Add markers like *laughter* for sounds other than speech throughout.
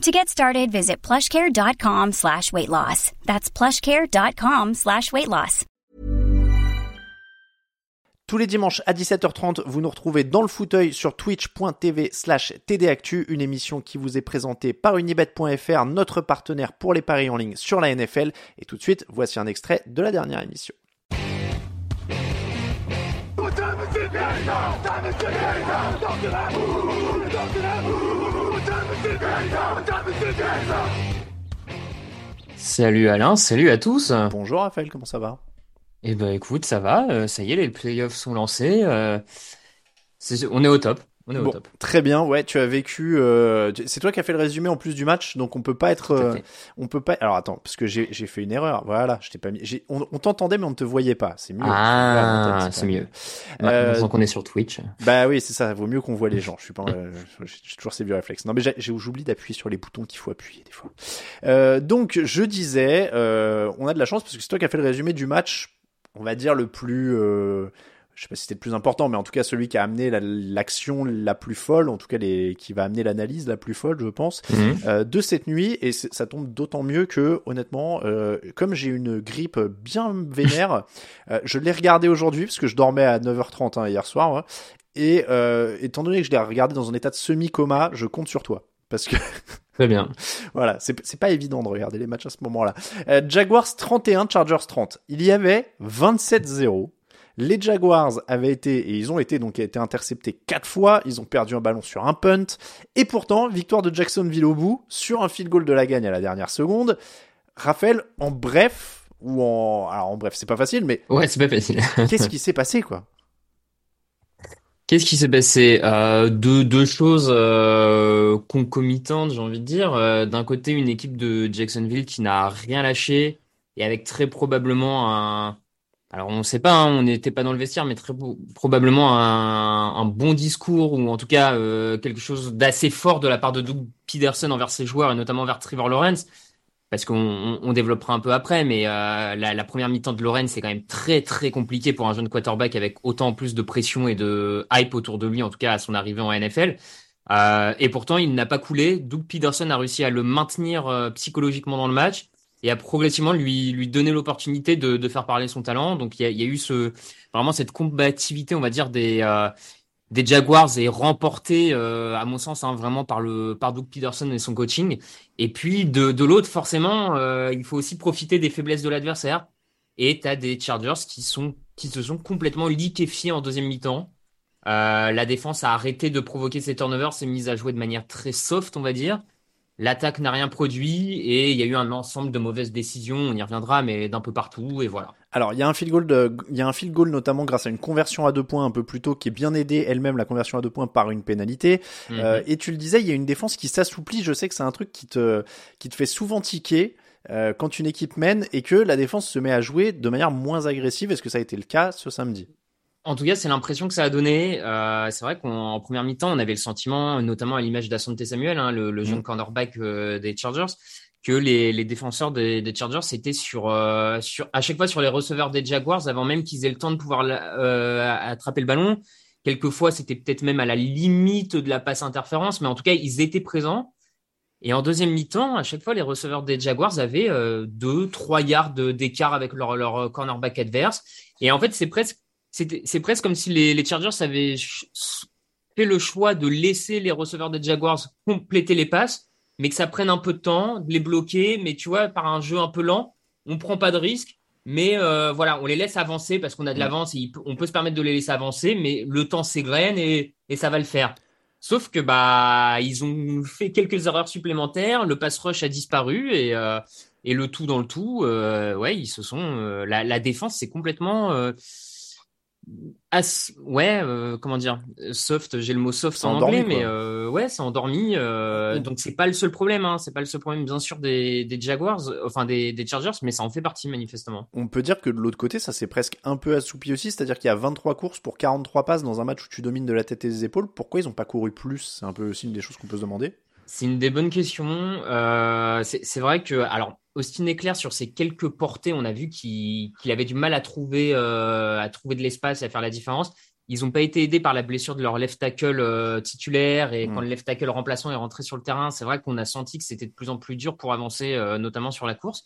To get started, visit plushcare.com slash weight loss. That's plushcare.com slash weight loss. Tous les dimanches à 17h30, vous nous retrouvez dans le fauteuil sur twitch.tv slash tdactu, une émission qui vous est présentée par unibet.fr, notre partenaire pour les paris en ligne sur la NFL. Et tout de suite, voici un extrait de la dernière émission. Salut Alain, salut à tous. Bonjour Raphaël, comment ça va? Eh ben écoute, ça va, euh, ça y est, les playoffs sont lancés. euh, c'est- on est au top, on est au Bon, top. très bien, ouais, tu as vécu. euh, c'est toi qui as fait le résumé en plus du match, donc on peut pas être. Euh, on peut pas. Alors attends, parce que j'ai fait une erreur. Voilà, je t'ai pas mis. On, on t'entendait mais on ne te voyait pas. C'est mieux. Ah, c'est mieux. Euh, Maintenant qu'on est sur Twitch. Bah oui, c'est ça. Vaut mieux qu'on voit les gens. Je suis pas. euh, j'ai toujours ces vieux réflexes. Non mais j'oublie d'appuyer sur les boutons qu'il faut appuyer des fois. Euh, donc je disais, euh, on a de la chance parce que c'est toi qui as fait le résumé du match. On va dire le plus. Je sais pas si c'était le plus important, mais en tout cas celui qui a amené la- l'action la, plus folle, en tout cas les, qui va amener l'analyse la plus folle, je pense, Mhm. euh, de cette nuit. Et ça tombe d'autant mieux que, honnêtement, euh, comme j'ai une grippe bien vénère, *laughs* euh, je l'ai regardé aujourd'hui parce que je dormais à 9h30 hein, hier soir. ouais. et étant donné que je l'ai regardé dans un état de semi-coma, je compte sur toi. Parce que *laughs* Très bien. voilà, c'est pas évident de regarder les matchs à ce moment-là. Jaguars 31, Chargers 30. Il y avait 27-0. Les Jaguars avaient été, et ils ont été donc été interceptés quatre fois, ils ont perdu un ballon sur un punt, et pourtant, victoire de Jacksonville au bout, sur un field goal de la gagne à la dernière seconde. Raphaël, en bref, ou en, alors en bref, c'est pas facile, mais Ouais, c'est pas facile. *laughs* qu'est-ce qui s'est passé, quoi? Qu'est-ce qui s'est passé? Euh, deux, deux choses euh, concomitantes, j'ai envie de dire. Euh, d'un côté, une équipe de Jacksonville qui n'a rien lâché et avec très probablement un... Alors, on ne sait pas, hein, on n'était pas dans le vestiaire, mais très pro- probablement un, un bon discours ou en tout cas euh, quelque chose d'assez fort de la part de Doug Peterson envers ses joueurs et notamment vers Trevor Lawrence. Parce qu'on on, on développera un peu après, mais euh, la, la première mi-temps de Lawrence, c'est quand même très très compliqué pour un jeune quarterback avec autant plus de pression et de hype autour de lui, en tout cas à son arrivée en NFL. Euh, et pourtant, il n'a pas coulé. Doug Peterson a réussi à le maintenir euh, psychologiquement dans le match et à progressivement lui lui donner l'opportunité de, de faire parler son talent. Donc il y a, eu ce vraiment cette combativité, on va dire des euh, des Jaguars est remportée, euh, à mon sens, hein, vraiment par le par Doug Peterson et son coaching. Et puis de, de l'autre, forcément, euh, il faut aussi profiter des faiblesses de l'adversaire. Et tu as des Chargers qui sont qui se sont complètement liquéfiés en deuxième mi-temps. La défense a arrêté de provoquer ses turnovers, s'est mise à jouer de manière très soft, on va dire. L'attaque n'a rien produit et il y a eu un ensemble de mauvaises décisions, on y reviendra, mais d'un peu partout, et voilà. Alors, il y a un field goal, de, il y a un field goal notamment grâce à une conversion à deux points un peu plus tôt qui est bien aidée elle-même la conversion à deux points par une pénalité. Euh, Mhm. et tu le disais, il y a une défense qui s'assouplit. Je sais que c'est un truc qui te, qui te fait souvent tiquer euh, quand une équipe mène et que la défense se met à jouer de manière moins agressive. Est-ce que ça a été le cas ce samedi? En tout cas, c'est l'impression que ça a donné. Euh, c'est vrai qu'en en première mi-temps, on avait le sentiment, notamment à l'image d'Asante Samuel, hein, le, le jeune Mhm. cornerback euh, des Chargers, que les, les défenseurs des, des Chargers étaient sur, euh, sur, à chaque fois sur les receveurs des Jaguars avant même qu'ils aient le temps de pouvoir euh, attraper le ballon. Quelquefois, c'était peut-être même à la limite de la passe interférence, mais en tout cas, ils étaient présents. Et en deuxième mi-temps, à chaque fois, les receveurs des Jaguars avaient euh, deux, trois yards d'écart avec leur, leur cornerback adverse. Et en fait, c'est presque, c'est presque comme si les, les Chargers avaient fait le choix de laisser les receveurs des Jaguars compléter les passes, mais que ça prenne un peu de temps, de les bloquer, mais tu vois, par un jeu un peu lent, on prend pas de risque. Mais euh, voilà, on les laisse avancer parce qu'on a de l'avance et on peut se permettre de les laisser avancer, mais le temps s'égrène et, et ça va le faire. Sauf que bah ils ont fait quelques erreurs supplémentaires, le pass rush a disparu et euh, et le tout dans le tout, euh, ouais, ils se sont euh, la, la défense c'est complètement euh, as- ouais, euh, comment dire, soft, j'ai le mot soft en endormi, anglais, mais euh, ouais, c'est endormi. euh, donc c'est pas le seul problème, hein, c'est pas le seul problème bien sûr des, des Jaguars, enfin des, des Chargers, mais ça en fait partie manifestement. On peut dire que de l'autre côté, ça s'est presque un peu assoupi aussi, c'est-à-dire qu'il y a 23 courses pour 43 passes dans un match où tu domines de la tête et des épaules. Pourquoi ils ont pas couru plus? C'est un peu aussi une des choses qu'on peut se demander. C'est une des bonnes questions. Euh, c'est vrai que, alors, Austin Eclair, sur ses quelques portées, on a vu qu'il avait du mal à trouver, euh, à trouver de l'espace et à faire la différence. Ils n'ont pas été aidés par la blessure de leur left tackle euh, titulaire et Mm. quand le left tackle remplaçant est rentré sur le terrain, c'est vrai qu'on a senti que c'était de plus en plus dur pour avancer, notamment sur la course.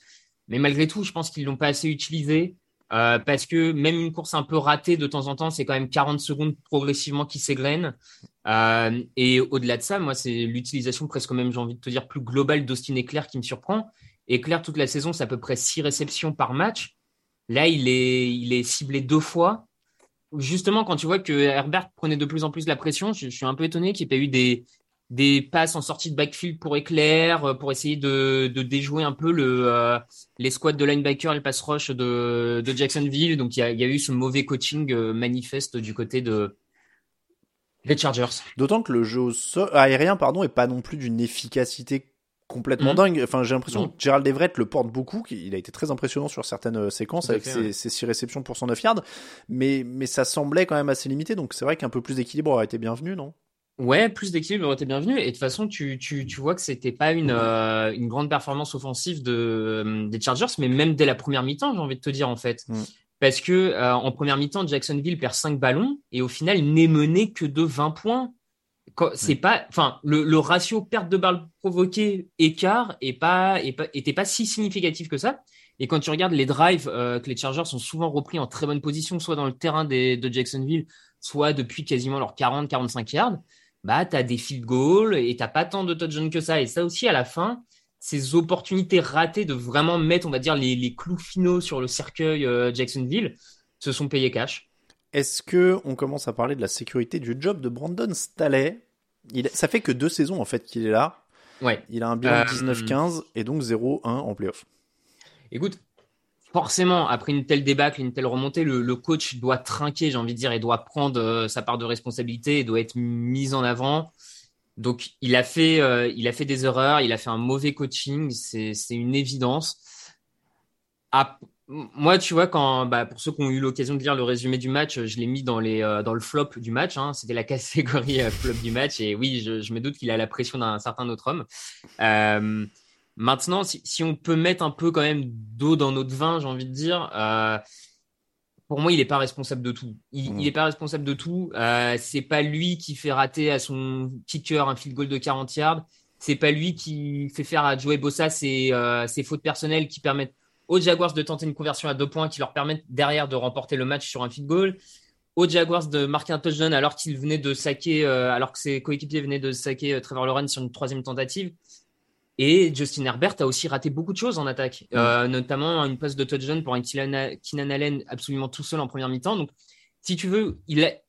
Mais malgré tout, je pense qu'ils l'ont pas assez utilisé. euh, parce que même une course un peu ratée de temps en temps, c'est quand même 40 secondes progressivement qui s'égrènent. Euh, et au-delà de ça, moi, c'est l'utilisation presque même, j'ai envie de te dire, plus globale d'Austin Eclair qui me surprend. Eclair, toute la saison, c'est à peu près 6 réceptions par match. Là, il est, il est ciblé deux fois. Justement, quand tu vois que Herbert prenait de plus en plus la pression, je, suis un peu étonné qu'il n'y ait pas eu des, des passes en sortie de backfield pour Eclair, euh, pour essayer de, de déjouer un peu le, euh, les squads de linebacker et le pass rush de, de Jacksonville. Donc, il y a, y eu ce mauvais coaching manifeste du côté de, des Chargers. D'autant que le jeu au sol- aérien pardon, est pas non plus d'une efficacité complètement Mhm. dingue. Enfin, j'ai l'impression que Gerald Everett le porte beaucoup. Il a été très impressionnant sur certaines euh, séquences avec fait, ses, ouais. ses six réceptions pour 109 yards. Mais, mais ça semblait quand même assez limité. Donc c'est vrai qu'un peu plus d'équilibre aurait été bienvenu, non? Ouais, plus d'équilibre aurait été bienvenu. Et de toute façon, tu, tu, tu vois que c'était pas une, euh, une grande performance offensive de, euh, des Chargers, mais même dès la première mi-temps, j'ai envie de te dire, en fait. Mm. Parce que euh, en première mi-temps, Jacksonville perd 5 ballons et au final, n'est mené que de 20 points. C'est pas, enfin, le, le ratio perte de balles provoquées écart est pas, est pas, était pas si significatif que ça. Et quand tu regardes les drives euh, que les Chargers sont souvent repris en très bonne position, soit dans le terrain des, de Jacksonville, soit depuis quasiment leurs 40-45 yards, bah, tu as des field goals et t'as pas tant de touchdowns que ça. Et ça aussi, à la fin, ces opportunités ratées de vraiment mettre, on va dire, les, les clous finaux sur le cercueil euh, Jacksonville se sont payés cash. Est-ce que on commence à parler de la sécurité du job de Brandon Staley? Il, Ça fait que deux saisons en fait qu'il est là. Ouais. Il a un bilan Euh, de 19-15 et donc 0-1 en playoff. Écoute, forcément, après une telle débâcle, une telle remontée, le, le coach doit trinquer, j'ai envie de dire, et doit prendre euh, sa part de responsabilité et doit être mis en avant. Donc, il a fait, euh, il a fait des erreurs, il a fait un mauvais coaching, c'est, une évidence. Moi, tu vois, quand, bah, pour ceux qui ont eu l'occasion de lire le résumé du match, je l'ai mis dans les, euh, dans le flop du match. Hein, C'était la catégorie euh, flop du match. Et oui, je, je me doute qu'il a la pression d'un certain autre homme. Maintenant, si, si on peut mettre un peu quand même d'eau dans notre vin, j'ai envie de dire, pour moi, il n'est pas responsable de tout. Il, Mmh. il est pas responsable de tout. Euh, c'est pas lui qui fait rater à son kicker un field goal de 40 yards. C'est pas lui qui fait faire à Joey Bossa ses, euh, ses fautes personnelles qui permettent aux Jaguars de tenter une conversion à deux points qui leur permettent derrière de remporter le match sur un field goal. Aux Jaguars de marquer un touchdown alors qu'il venait de saquer, euh, alors que ses coéquipiers venaient de saquer Trevor Lawrence sur une troisième tentative. Et Justin Herbert a aussi raté beaucoup de choses en attaque, euh, notamment une passe de touchdown pour un Keenan Allen absolument tout seul en première mi-temps. Donc, si tu veux, il est,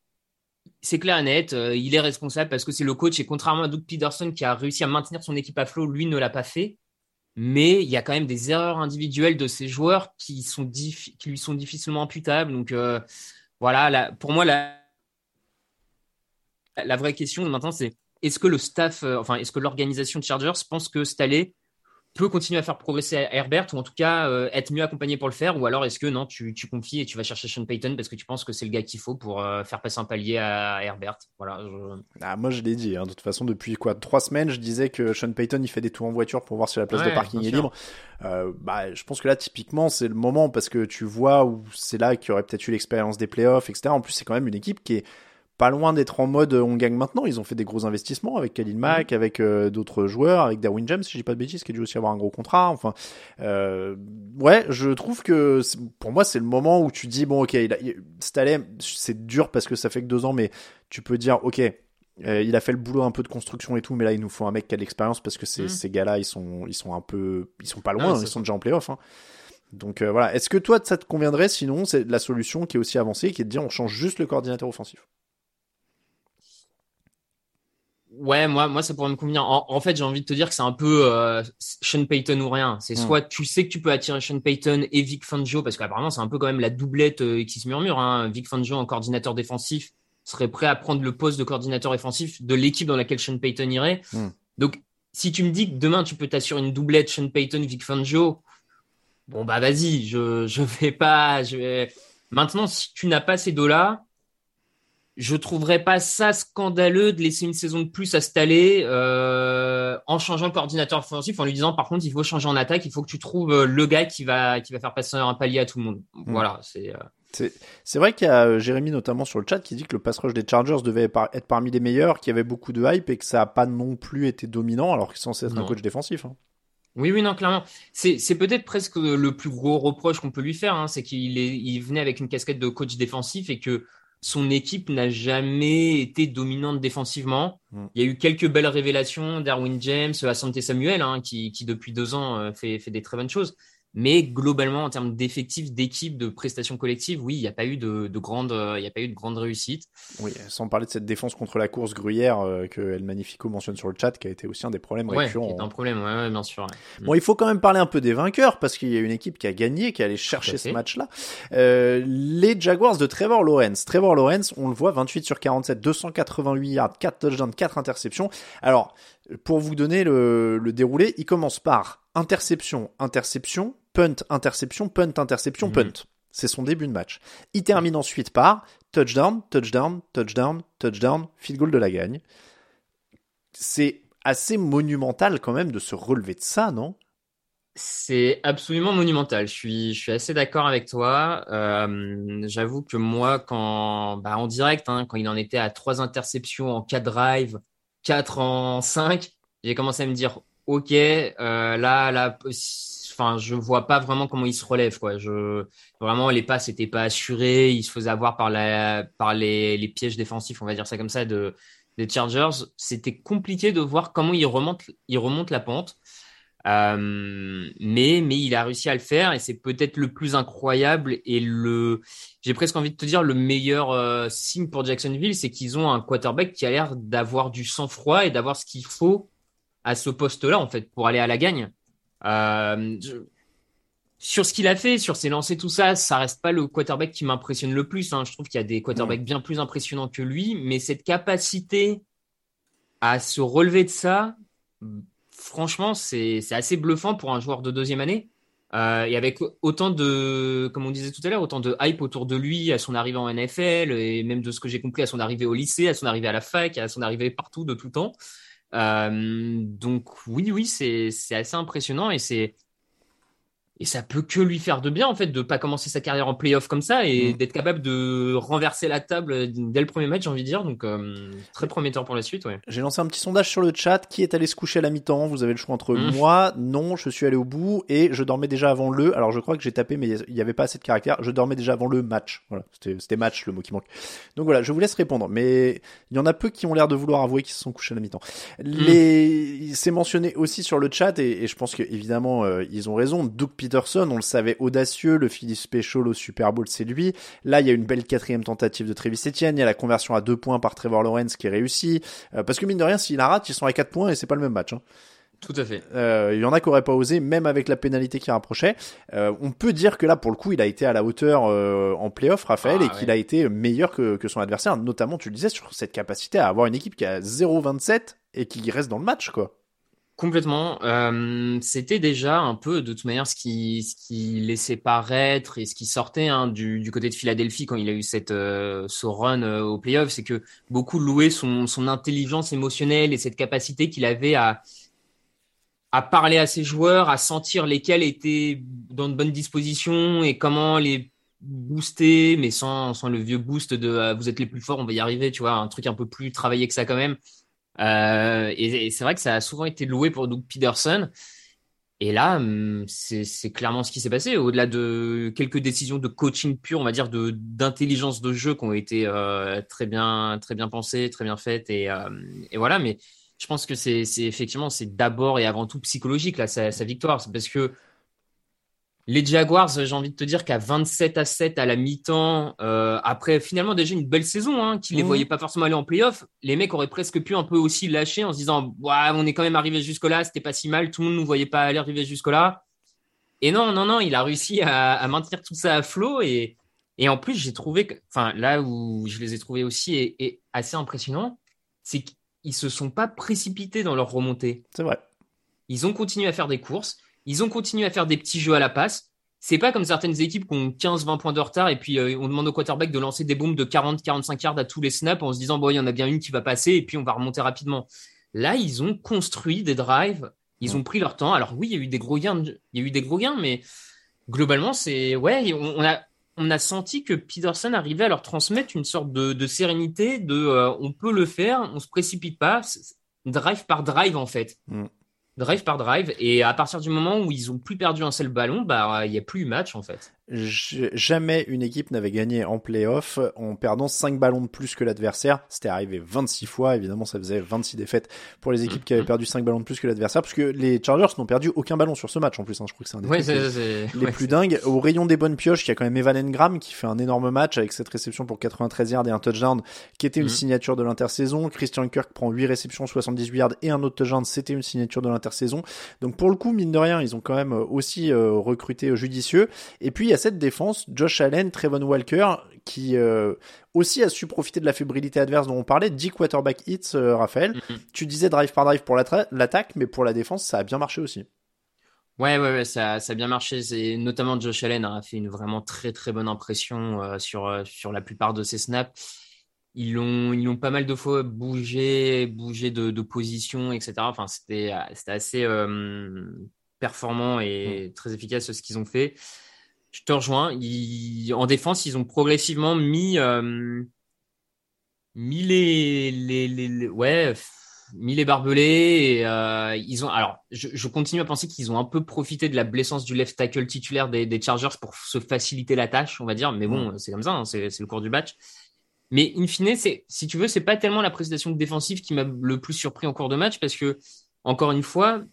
c'est clair et net, euh, il est responsable parce que c'est le coach et contrairement à Doug Peterson qui a réussi à maintenir son équipe à flot, lui ne l'a pas fait. Mais il y a quand même des erreurs individuelles de ces joueurs qui sont diffi- qui lui sont difficilement imputables. Donc euh, voilà, la- pour moi la la vraie question maintenant c'est est-ce que le staff, euh, enfin est-ce que l'organisation de Chargers pense que Staley peut continuer à faire progresser Herbert ou en tout cas euh, être mieux accompagné pour le faire ou alors est-ce que non tu, tu confies et tu vas chercher Sean Payton parce que tu penses que c'est le gars qu'il faut pour euh, faire passer un palier à Herbert? Voilà je- Ah, moi je l'ai dit, hein. de toute façon depuis quoi trois semaines je disais que Sean Payton il fait des tours en voiture pour voir si la place Ouais, de parking est libre. Euh, bah, je pense que là typiquement c'est le moment parce que tu vois où c'est là qu'il y aurait peut-être eu l'expérience des playoffs, etc. En plus c'est quand même une équipe qui est pas loin d'être en mode euh, on gagne maintenant. Ils ont fait des gros investissements avec Khalil Mack, avec euh, d'autres joueurs, avec Darwin James si je dis pas de bêtises, qui a dû aussi avoir un gros contrat. Enfin, euh, ouais, je trouve que pour moi c'est le moment où tu dis bon ok, il a, il- c'est dur parce que ça fait que deux ans, mais tu peux dire ok. euh, il a fait le boulot un peu de construction et tout, mais là il nous faut un mec qui a de l'expérience parce que ces, Mm. ces gars-là ils sont ils sont un peu ils sont pas loin, Ah, ils c'est sont déjà en playoff. Hein. Donc euh, voilà, est-ce que toi ça te conviendrait sinon c'est la solution qui est aussi avancée qui est de dire on change juste le coordinateur offensif? Ouais, moi, moi, ça pourrait me convenir. En, fait, j'ai envie de te dire que c'est un peu euh, Sean Payton ou rien. C'est soit tu sais que tu peux attirer Sean Payton et Vic Fangio, parce qu'apparemment, c'est un peu quand même la doublette euh, qui se murmure. Hein. Vic Fangio en coordinateur défensif serait prêt à prendre le poste de coordinateur défensif de l'équipe dans laquelle Sean Payton irait. Hmm. Donc, si tu me dis que demain, tu peux t'assurer une doublette Sean Payton, Vic Fangio, bon, bah vas-y, je, je vais pas. Je vais... Maintenant, si tu n'as pas ces deux-là, je trouverais pas ça scandaleux de laisser une saison de plus installer euh, en changeant le coordinateur offensif, en lui disant par contre il faut changer en attaque, il faut que tu trouves euh, le gars qui va qui va faire passer un palier à tout le monde. Mm. Voilà, c'est. Euh... C'est vrai qu'il y a euh, Jérémy notamment sur le chat qui dit que le pass rush des Chargers devait être parmi les meilleurs, qu'il y avait beaucoup de hype et que ça n'a pas non plus été dominant alors qu'il est censé être un coach défensif. Hein. Oui, oui, non, clairement. C'est, c'est peut-être presque le plus gros reproche qu'on peut lui faire, hein, c'est qu'il est, il venait avec une casquette de coach défensif et que son équipe n'a jamais été dominante défensivement. Mm. Il y a eu quelques belles révélations, Darwin James, Asante Samuel, hein, qui, qui, depuis deux ans euh, fait, fait des très bonnes choses. Mais globalement, en termes d'effectifs, d'équipe, de prestations collectives, oui, il n'y a pas eu de, de grande, il y a pas eu de grande réussite. Oui, sans parler de cette défense contre la course gruyère euh, que El Magnifico mentionne sur le chat, qui a été aussi un des problèmes ouais, récurrents. Qui est un problème, ouais, bien sûr. Bon, il faut quand même parler un peu des vainqueurs parce qu'il y a une équipe qui a gagné, qui est allée chercher ce match-là. Euh, les Jaguars de Trevor Lawrence. Trevor Lawrence, on le voit, 28 sur 47, 288 yards, 4 touchdowns, 4 interceptions. Alors, pour vous donner le, le déroulé, il commence par interception, interception, punt, interception, punt, interception, mhm. punt. C'est son début de match. Il termine ensuite par touchdown, touchdown, touchdown, touchdown, field goal de la gagne. C'est assez monumental quand même de se relever de ça, non? C'est absolument monumental. Je suis, je suis assez d'accord avec toi. Euh, j'avoue que moi, quand, bah, en direct, hein, quand il en était à trois interceptions en quatre drives, quatre en cinq, j'ai commencé à me dire, ok, euh, là, là, enfin, je vois pas vraiment comment il se relève, quoi. Je, vraiment, les passes n'étaient pas assurées, il se faisait avoir par les, pièges défensifs, on va dire ça comme ça, de, des Chargers. C'était compliqué de voir comment il remonte, il remonte la pente. Euh, mais, mais il a réussi à le faire et c'est peut-être le plus incroyable et le, j'ai presque envie de te dire le meilleur euh, signe pour Jacksonville, c'est qu'ils ont un quarterback qui a l'air d'avoir du sang-froid et d'avoir ce qu'il faut à ce poste-là en fait pour aller à la gagne. Euh, sur ce qu'il a fait, sur ses lancers, tout ça, ça reste pas le quarterback qui m'impressionne le plus. Hein. Je trouve qu'il y a des quarterbacks bien plus impressionnants que lui, mais cette capacité à se relever de ça, franchement, c'est assez bluffant pour un joueur de deuxième année. Euh, et avec autant de, comme on disait tout à l'heure, autant de hype autour de lui à son arrivée en NFL et même de ce que j'ai compris à son arrivée au lycée, à son arrivée à la fac, à son arrivée partout de tout temps. Euh, donc oui, oui, c'est assez impressionnant et c'est et ça peut que lui faire de bien en fait de pas commencer sa carrière en playoff comme ça et mm. d'être capable de renverser la table dès le premier match j'ai envie de dire. Donc euh, très prometteur pour la suite ouais. J'ai lancé un petit sondage sur le chat. Qui est allé se coucher à la mi-temps? Vous avez le choix entre mm. moi. Non je suis allé au bout et je dormais déjà avant le. Alors je crois que j'ai tapé mais il y avait pas assez de caractère je dormais déjà avant le match. Voilà. C'était match le mot qui manque. Donc voilà je vous laisse répondre. Mais il y en a peu qui ont l'air de vouloir avouer qu'ils se sont couchés à la mi-temps. Mm. les c'est mentionné aussi sur le chat et, et je pense que évidemment euh, ils ont raison. Doug Peterson, on le savait audacieux, le Philly Special au Super Bowl, c'est lui. Là, il y a une belle quatrième tentative de Travis Etienne, il y a la conversion à deux points par Trevor Lawrence qui est réussi. Euh, parce que mine de rien, s'il la rate, ils sont à quatre points et c'est pas le même match. Hein. Tout à fait. Euh, il y en a qui auraient pas osé, même avec la pénalité qui rapprochait. Euh, on peut dire que là, pour le coup, il a été à la hauteur en playoff, Raphaël, ah, et qu'il a été meilleur que, que son adversaire, notamment, tu le disais, sur cette capacité à avoir une équipe qui a 0-27 et qui reste dans le match, quoi. Complètement. Euh, c'était déjà un peu de toute manière ce qui, ce qui laissait paraître et ce qui sortait hein, du, du, côté de Philadelphie quand il a eu cette euh, ce run euh, au playoff, c'est que beaucoup louaient son, son intelligence émotionnelle et cette capacité qu'il avait à à parler à ses joueurs, à sentir lesquels étaient dans de bonnes dispositions et comment les booster, mais sans, sans le vieux boost de vous êtes les plus forts, on va y arriver, tu vois, un truc un peu plus travaillé que ça quand même. Euh, et, c'est vrai que ça a souvent été loué pour Doug Peterson. Et là, hum, c'est clairement ce qui s'est passé. Au-delà de quelques décisions de coaching pur, on va dire, d'intelligence de jeu qui ont été euh, très bien, très bien pensées, très bien faites, et, euh, voilà. Mais je pense que c'est effectivement c'est d'abord et avant tout psychologique là sa, sa victoire, parce que Les Jaguars, j'ai envie de te dire qu'à 27 à 7 à la mi-temps, euh, après finalement déjà une belle saison, hein, qui les Mhm. voyait pas forcément aller en playoff, les mecs auraient presque pu un peu aussi lâcher en se disant, ouais, on est quand même arrivé jusque-là, c'était pas si mal, tout le monde nous voyait pas aller arriver jusque-là. Et non, non, non, il a réussi à, à maintenir tout ça à flot et, et en plus j'ai trouvé, que, enfin là où je les ai trouvés aussi et, et assez impressionnants, c'est qu'ils se sont pas précipités dans leur remontée. C'est vrai. Ils ont continué à faire des courses. Ils ont continué à faire des petits jeux à la passe. C'est pas comme certaines équipes qui ont 15-20 points de retard et puis euh, on demande au quarterback de lancer des bombes de 40-45 yards à tous les snaps en se disant bon il y en a bien une qui va passer et puis on va remonter rapidement. Là ils ont construit des drives, ils ont pris leur temps. Alors oui il y a eu des gros gains, il y a eu des gros gains, mais globalement c'est ouais on, on a on a senti que Peterson arrivait à leur transmettre une sorte de, de sérénité, de euh, on peut le faire, on se précipite pas, drive par drive en fait Mm. Drive par drive. Et à partir du moment où ils ont plus perdu un seul ballon, bah il y a plus match en fait. Jamais une équipe n'avait gagné en playoff en perdant 5 ballons de plus que l'adversaire. C'était arrivé 26 fois. Évidemment, ça faisait 26 défaites pour les équipes qui avaient perdu 5 ballons de plus que l'adversaire. Parce que les Chargers n'ont perdu aucun ballon sur ce match en plus. hein. Je crois que c'est un des Ouais, les- les ouais, plus dingues. Au rayon des bonnes pioches, il y a quand même Evan Engram qui fait un énorme match avec cette réception pour 93 yards et un touchdown qui était une Mhm. signature de l'intersaison. Christian Kirk prend 8 réceptions, 78 yards et un autre touchdown. C'était une signature de l'intersaison. Donc pour le coup, mine de rien, ils ont quand même aussi euh, recruté euh, judicieux. Et puis a cette défense, Josh Allen, Trevon Walker, qui euh, aussi a su profiter de la fébrilité adverse dont on parlait. 10 quarterback hits, euh, Raphaël. Mhm. Tu disais drive par drive pour l'attaque, mais pour la défense, ça a bien marché aussi. Ouais, ouais, ouais, ça, ça a bien marché. Notamment Josh Allen a fait une vraiment très très bonne impression euh, sur euh, sur la plupart de ses snaps. Ils l'ont ils pas mal de fois bougé, bougé de, de position, etc. Enfin, c'était c'était assez euh, performant et très efficace ce qu'ils ont fait. Je te rejoins. Ils, en défense, ils ont progressivement mis euh, mis les les, les, les- ouais mis les barbelés et euh, ils ont alors je, je continue à penser qu'ils ont un peu profité de la blessance du left tackle titulaire des, des Chargers pour se faciliter la tâche on va dire. Mais bon c'est comme ça hein, c'est c'est le cours du match. Mais in fine c'est si tu veux c'est pas tellement la prestation défensive qui m'a le plus surpris en cours de match parce que encore une fois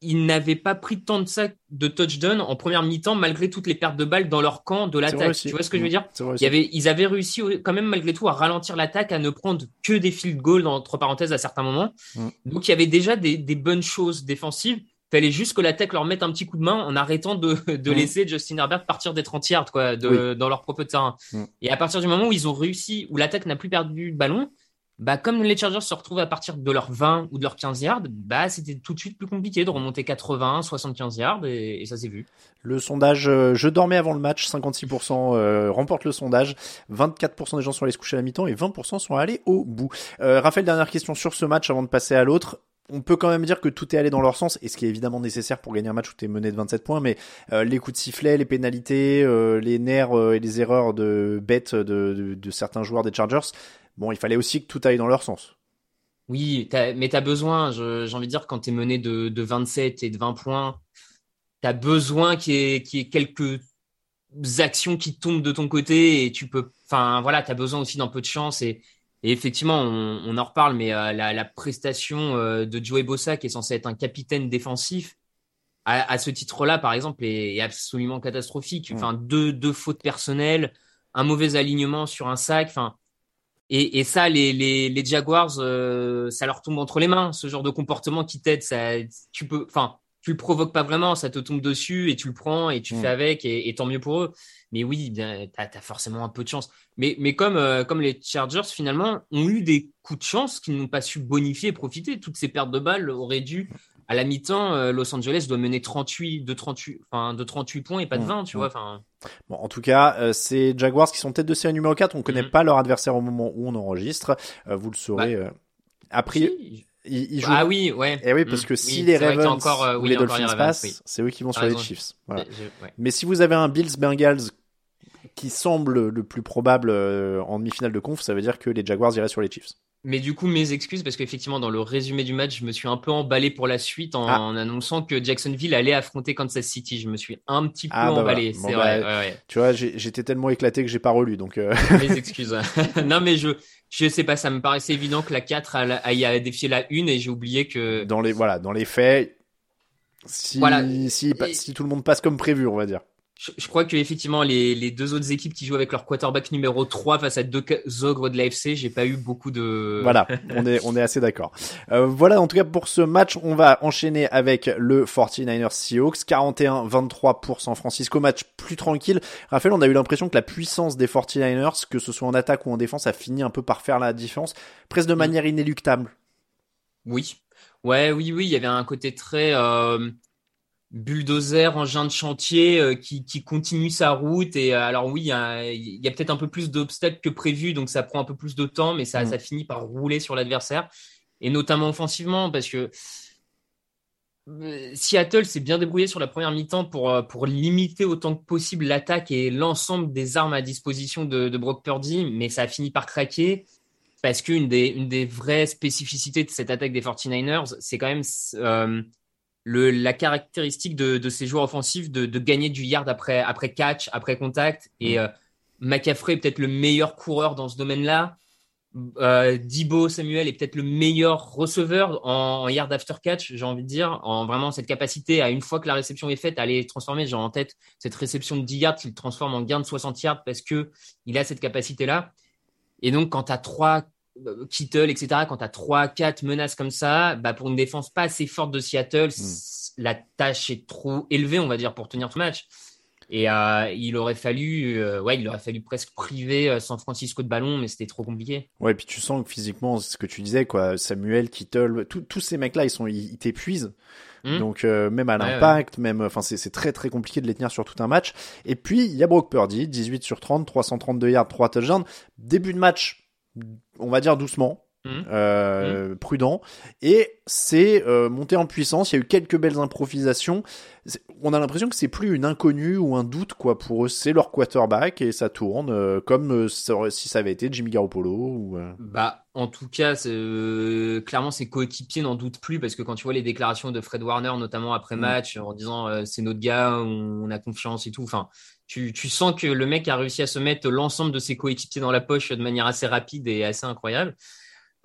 ils n'avaient pas pris tant de ça de touchdown en première mi-temps malgré toutes les pertes de balles dans leur camp de l'attaque tu vois ce que je veux dire? Il y avait, ils avaient réussi quand même malgré tout à ralentir l'attaque, à ne prendre que des field goals entre parenthèses à certains moments. Mm. Donc il y avait déjà des, des bonnes choses défensives. Fallait juste que l'attaque leur mette un petit coup de main en arrêtant de, de Mm. laisser Justin Herbert partir des 30 yards quoi, de, dans leur propre terrain. Mm. Et à partir du moment où ils ont réussi, où l'attaque n'a plus perdu le ballon, bah comme les Chargers se retrouvent à partir de leurs 20 ou de leurs 15 yards, bah c'était tout de suite plus compliqué de remonter 80, 75 yards et, ça s'est vu. Le sondage, euh, je dormais avant le match, 56% euh, remporte le sondage, 24% des gens sont allés se coucher à la mi-temps et 20% sont allés au bout. Euh, Raphaël, dernière question sur ce match avant de passer à l'autre. On peut quand même dire que tout est allé dans leur sens, et ce qui est évidemment nécessaire pour gagner un match où tu es mené de 27 points, mais euh, les coups de sifflet, les pénalités, les nerfs et les erreurs de bêtes de certains joueurs des Chargers, bon, il fallait aussi que tout aille dans leur sens. Oui, mais tu as besoin, j'ai envie de dire, quand tu es mené de, de 27 et de 20 points, tu as besoin qu'il y, ait- qu'il y ait quelques actions qui tombent de ton côté et tu peux, enfin voilà, tu as besoin aussi d'un peu de chance et, et effectivement, on, on en reparle, mais euh, la, la prestation euh, de Joey Bossa, qui est censé être un capitaine défensif, à, à ce titre-là, par exemple, est, est absolument catastrophique. Enfin, deux, deux fautes personnelles, un mauvais alignement sur un sac, enfin. Et, et ça, les, les, les Jaguars, euh, ça leur tombe entre les mains. Ce genre de comportement qui t'aide, ça, tu peux, enfin, tu le provoques pas vraiment, ça te tombe dessus et tu le prends et tu Mm. fais avec et, et tant mieux pour eux. Mais oui, bien, t'as, forcément un peu de chance. Mais, mais comme, euh, comme les Chargers finalement ont eu des coups de chance qu'ils n'ont pas su bonifier et profiter, toutes ces pertes de balles auraient dû. À la mi-temps, euh, Los Angeles doit mener 38 de 38, enfin de 38 points et pas de Mm. 20, tu Mm. vois. Enfin, Bon, en tout cas, euh, ces Jaguars qui sont tête de série numéro 4, on connaît Mhm. pas leur adversaire au moment où on enregistre, Euh, vous le saurez. euh, a priori, si. ils, ils jouent ah oui, ouais. Eh oui, parce Mm. que si Oui, les Ravens encore, euh, ou oui, les Dolphins les passent, oui. c'est eux qui vont sur les. Chiefs. Voilà. Je- je- ouais. Mais si vous avez un Bills Bengals qui semble le plus probable euh, en demi-finale de conf, ça veut dire que les Jaguars iraient sur les Chiefs. Mais du coup, mes excuses, parce qu'effectivement, dans le résumé du match, je me suis un peu emballé pour la suite en, Ah. en annonçant que Jacksonville allait affronter Kansas City. Je me suis un petit peu Ah, bah emballé, voilà. c'est Bon, vrai. bah, ouais, ouais. Tu vois, j'étais tellement éclaté que j'ai pas relu, donc euh, Mes *laughs* excuses. *laughs* non, mais je, je sais pas, ça me paraissait évident que la 4 aille à défier la 1 et j'ai oublié que. dans les voilà, dans les faits, Si, Voilà. si, Et- si tout le monde passe comme prévu, on va dire. Je, je crois que effectivement les, les deux autres équipes qui jouent avec leur quarterback numéro 3 face à deux ogres de l'AFC, j'ai pas eu beaucoup de *laughs* Voilà, on est, on est assez d'accord. Euh, voilà, en tout cas, pour ce match, on va enchaîner avec le 49ers Seahawks, 41-23 pour San Francisco, match plus tranquille. Raphaël, on a eu l'impression que la puissance des 49ers, que ce soit en attaque ou en défense, a fini un peu par faire la différence, presque de manière inéluctable. Oui. Ouais, oui, oui, il y avait un côté très euh, bulldozer, engin de chantier euh, qui, qui continue sa route. Et euh, alors oui, il y a, peut-être un peu plus d'obstacles que prévu, donc ça prend un peu plus de temps, mais ça, Mm. ça finit par rouler sur l'adversaire. Et notamment offensivement, parce que euh, Seattle s'est bien débrouillé sur la première mi-temps pour, pour limiter autant que possible l'attaque et l'ensemble des armes à disposition de, de Brock Purdy, mais ça a fini par craquer parce qu'une des, une des vraies spécificités de cette attaque des 49ers, c'est quand même euh, le, la caractéristique de, de ces joueurs offensifs de, de gagner du yard après, après catch, après contact. Et euh, McCaffrey est peut-être le meilleur coureur dans ce domaine-là. Euh, Dibo Samuel est peut-être le meilleur receveur en, en yard after catch, j'ai envie de dire, en vraiment cette capacité à une fois que la réception est faite, à aller transformer. J'ai en tête cette réception de 10 yards qu'il transforme en gain de 60 yards parce que il a cette capacité-là. Et donc, quand tu as trois euh, Kittle, etc., quand tu as trois, quatre menaces comme ça, bah, pour une défense pas assez forte de Seattle, Mm. la tâche est trop élevée, on va dire, pour tenir ce match. Et euh, il aurait fallu, euh, ouais, il aurait fallu presque priver euh, San Francisco de ballon, mais c'était trop compliqué. Ouais, puis tu sens que physiquement, c'est ce que tu disais, quoi, Samuel, Kittle, tout- tous ces mecs-là, ils sont, ils, ils t'épuisent. Hmm. Donc euh, même à Ouais, l'impact, même, enfin c'est c'est très très compliqué de les tenir sur tout un match. Et puis il y a Brock Purdy, 18 sur 30, 332 yards, 3 touchdowns. Début de match, on va dire doucement, Mhm. euh, prudent, et c'est euh, monté en puissance. Il y a eu quelques belles improvisations. On a l'impression que c'est plus une inconnue ou un doute quoi pour eux. C'est leur quarterback et ça tourne euh, comme si ça avait été Jimmy Garoppolo ou. Bah, en tout cas, clairement, ses coéquipiers n'en doutent plus parce que quand tu vois les déclarations de Fred Warner, notamment après Mm. match, en disant c'est notre gars, on, on a confiance et tout. Enfin, tu, tu sens que le mec a réussi à se mettre l'ensemble de ses coéquipiers dans la poche de manière assez rapide et assez incroyable.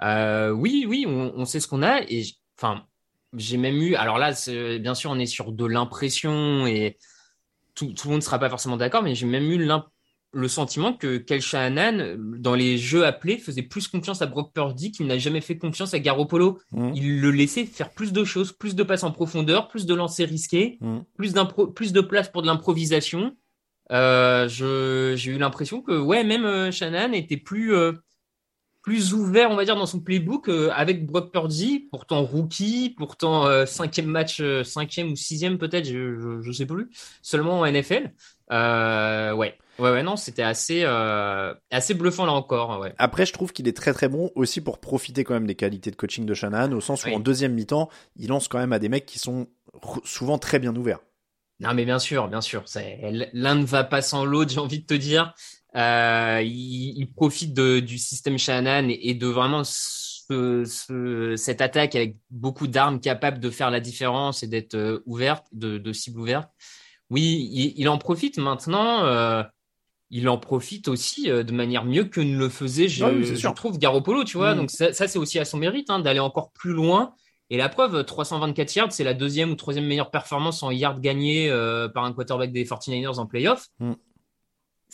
Euh, oui, oui, on, on sait ce qu'on a et enfin, j'ai même eu. Alors là, bien sûr, on est sur de l'impression et tout, tout le monde ne sera pas forcément d'accord, mais j'ai même eu le sentiment que Kel Shanahan, dans les jeux appelés, faisait plus confiance à Brock Purdy qu'il n'a jamais fait confiance à Garoppolo. Mhm. Il le laissait faire plus de choses, plus de passes en profondeur, plus de lancers risqués, Mhm. plus, de place pour de l'improvisation. Euh, j'ai eu l'impression que, ouais, même euh, Shanahan était plus, euh, plus ouvert, on va dire, dans son playbook euh, avec Brock Purdy, pourtant rookie, pourtant euh, cinquième match, euh, cinquième ou sixième peut-être, je, je sais plus, seulement en NFL. Euh, ouais, ouais, ouais, non, c'était assez, euh, assez bluffant là encore, ouais. Après, je trouve qu'il est très très bon aussi pour profiter quand même des qualités de coaching de Shanahan, au sens où Oui. en deuxième mi-temps, il lance quand même à des mecs qui sont souvent très bien ouverts. Non, mais bien sûr, bien sûr. L'un ne va pas sans l'autre, j'ai envie de te dire. Euh, il, il profite de, du système Shanahan et, de vraiment ce- ce- cette attaque avec beaucoup d'armes capables de faire la différence et d'être euh, ouverte, de, de cible ouverte. Oui, il, il en profite maintenant. euh, il en profite aussi de manière mieux que ne le faisait, je, Ah oui, je trouve, Garoppolo, tu vois. Mm. Donc ça, ça, c'est aussi à son mérite hein, d'aller encore plus loin. Et la preuve, 324 yards, c'est la deuxième ou troisième meilleure performance en yards gagnés euh, par un quarterback des 49ers en playoff. Mm.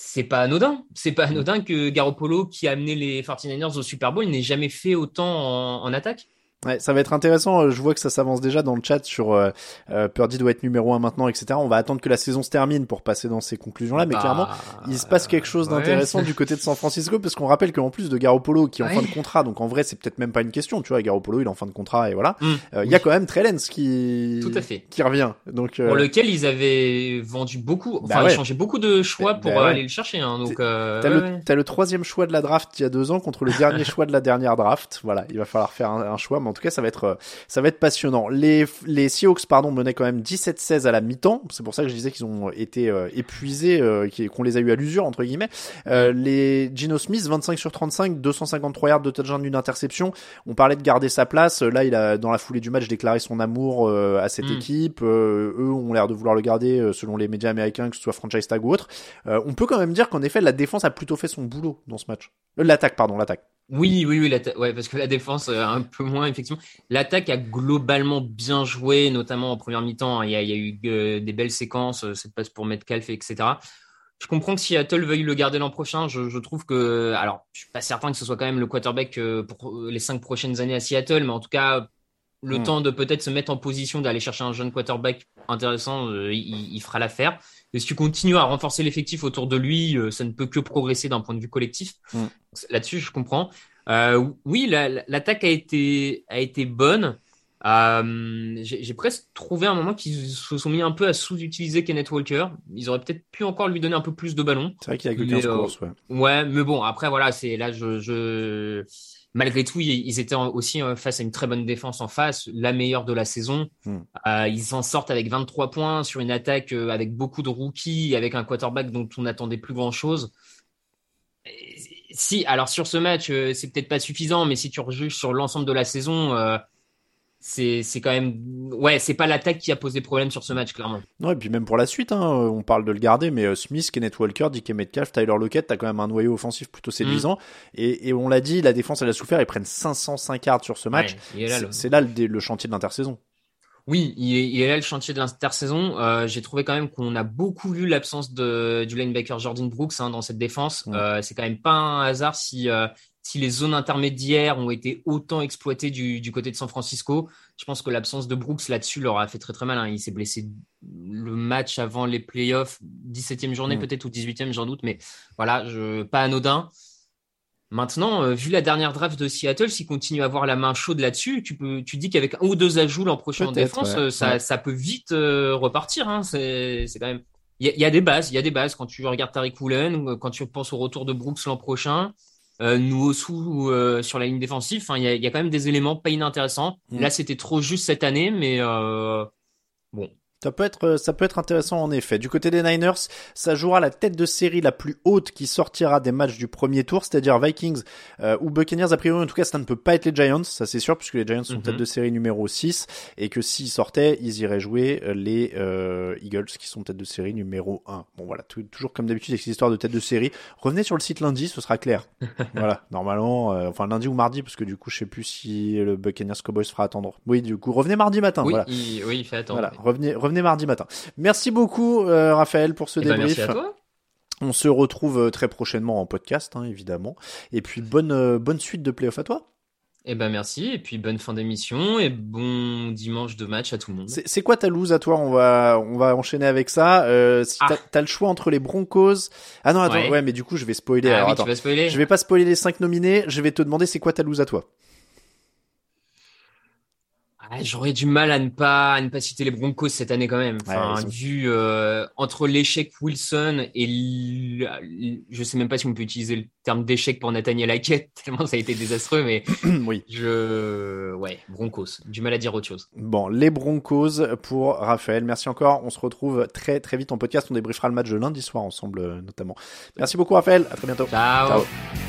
C'est pas anodin. C'est pas anodin que Garoppolo, qui a amené les 49ers au Super Bowl, n'ait jamais fait autant en, en attaque. Ouais, ça va être intéressant. euh, Je vois que ça s'avance déjà dans le chat sur euh, euh, Purdy doit être numéro un maintenant, etc. On va attendre que la saison se termine pour passer dans ces conclusions-là, mais Bah, clairement, il se passe quelque chose ouais. d'intéressant du côté de San Francisco, parce qu'on rappelle qu'en plus de Garoppolo qui est en Ouais. fin de contrat, donc en vrai c'est peut-être même pas une question, tu vois, Garoppolo il est en fin de contrat et voilà. Mm. Euh, Il y a quand même Trellens qui Tout à fait. qui revient, donc euh, Pour lequel ils avaient vendu beaucoup, enfin, Bah ouais. échangé beaucoup de choix Bah pour euh, aller le chercher. Hein, donc, euh, T'as le, troisième choix de la draft il y a deux ans contre le dernier *laughs* choix de la dernière draft. Voilà, il va falloir faire un, un choix, mais en tout cas, ça va être, euh, ça va être passionnant. Les, les Seahawks, pardon, menaient quand même 17-16 à la mi-temps. C'est pour ça que je disais qu'ils ont été euh, épuisés, euh, qu'on les a eu à l'usure entre guillemets. Euh, les Gino Smith, 25 sur 35, 253 yards de touchdown d'une interception. On parlait de garder sa place. Là, il a dans la foulée du match déclaré son amour euh, à cette Mm. équipe. Euh, eux ont l'air de vouloir le garder selon les médias américains, que ce soit franchise tag ou autre. Euh, on peut quand même dire qu'en effet, la défense a plutôt fait son boulot dans ce match. Euh, l'attaque, pardon, l'attaque. Oui, oui, oui, parce que la défense, euh, un peu moins, effectivement. L'attaque a globalement bien joué, notamment en première mi-temps. Il y a, il y a eu euh, des belles séquences, euh, cette passe pour Metcalf, etc. Je comprends que Seattle veuille le garder l'an prochain. Je, je, trouve que, alors, je suis pas certain que ce soit quand même le quarterback pour les cinq prochaines années à Seattle, mais en tout cas, le hmm. temps de peut-être se mettre en position d'aller chercher un jeune quarterback intéressant, il, il, fera l'affaire. Et si tu continues à renforcer l'effectif autour de lui, ça ne peut que progresser d'un point de vue collectif. Hmm. Là-dessus, je comprends. Euh, oui, l'attaque a été a été bonne. Euh, J'ai presque trouvé un moment qu'ils se sont mis un peu à sous-utiliser Kenneth Walker. Ils auraient peut-être pu encore lui donner un peu plus de ballons. C'est vrai qu'il a que 15 courses, ouais. Ouais, mais bon, après voilà, c'est là je, je malgré tout, ils étaient aussi euh, face à une très bonne défense en face, la meilleure de la saison. Hmm. Euh, ils s'en sortent avec 23 points sur une attaque euh, avec beaucoup de rookies, avec un quarterback dont on n'attendait plus grand-chose si, alors sur ce match, c'est peut-être pas suffisant, mais si tu rejuges sur l'ensemble de la saison, c'est quand même. Ouais, c'est pas l'attaque qui a posé problème sur ce match, clairement. Non, et puis même pour la suite, hein, on parle de le garder, mais euh, Smith, Kenneth Walker, DK Metcalf, Tyler Lockett, t'as quand même un noyau offensif plutôt séduisant. Mm. Et, et, on l'a dit, la défense, elle a souffert, ils prennent 505 yards sur ce match. c'est là, le chantier de l'intersaison. Oui, il est, là le chantier de l'intersaison. Euh, J'ai trouvé quand même qu'on a beaucoup vu l'absence de du linebacker Jordan Brooks hein, dans cette défense. Euh, c'est quand même pas un hasard si euh, si les zones intermédiaires ont été autant exploitées du, du côté de San Francisco. Je pense que l'absence de Brooks là-dessus leur a fait très très mal. Hein. Il s'est blessé le match avant les playoffs, 17e journée peut-être ou 18e, j'en doute, mais voilà, je, pas anodin. Maintenant, euh, vu la dernière draft de Seattle, s'il continue à avoir la main chaude là-dessus, tu peux, tu dis qu'avec un ou deux ajouts l'an prochain en défense, euh, ça, ça peut vite euh, repartir. Hein. C'est, quand même. Il y a, y a, des bases, il y a des bases. Quand tu regardes Tariq Woolen, quand tu penses au retour de Brooks l'an prochain, euh, nous sous sur la ligne défensive, il y a, y a, quand même des éléments pas inintéressants. Mm. Là, c'était trop juste cette année, mais bon, ça peut être, ça peut être intéressant en effet. Du côté des Niners, ça jouera la tête de série la plus haute qui sortira des matchs du premier tour, c'est-à-dire Vikings euh, ou Buccaneers. A priori, en tout cas, ça ne peut pas être les Giants, ça c'est sûr, puisque les Giants sont tête mhm. de série numéro 6 et que s'ils sortaient, ils iraient jouer euh, les euh, Eagles qui sont tête de série numéro 1. Bon voilà, toujours comme d'habitude avec ces histoires de tête de série. Revenez sur le site lundi, ce sera clair. *laughs* voilà, normalement, euh, enfin lundi ou mardi, parce que du coup, je sais plus si le Buccaneers Cowboys fera attendre. Oui, du coup, revenez mardi matin. Oui, voilà. il, oui, il fait attendre. Voilà, revenez, revenez revenez mardi matin. Merci beaucoup, euh, Raphaël, pour ce eh ben, débrief. merci à toi. On se retrouve euh, très prochainement en podcast, hein, évidemment. Et puis bonne euh, bonne suite de playoff à toi. Eh ben merci et puis bonne fin d'émission et bon dimanche de match à tout le monde. C'est quoi ta loose à toi? On va on va enchaîner avec ça. Euh, si ah. t'as as le choix entre les Broncos. Ah non attends ouais, mais du coup je vais spoiler. Ah Alors, oui, attends. tu vas spoiler. Je vais pas spoiler les cinq nominés. Je vais te demander c'est quoi ta loose à toi? Ah, j'aurais du mal à ne pas à ne pas citer les Broncos cette année quand même. Enfin, vu euh, entre l'échec Wilson et je sais même pas si on peut utiliser le terme d'échec pour Nathaniel Hackett *laughs* tellement ça a été désastreux, mais *clears throat* oui. Je ouais Broncos. Du mal à dire autre chose. Bon, les Broncos pour Raphaël. Merci encore. On se retrouve très très vite en podcast. On débriefera le match de lundi soir ensemble euh, notamment. Merci beaucoup Raphaël. À très bientôt. Ciao. Ciao.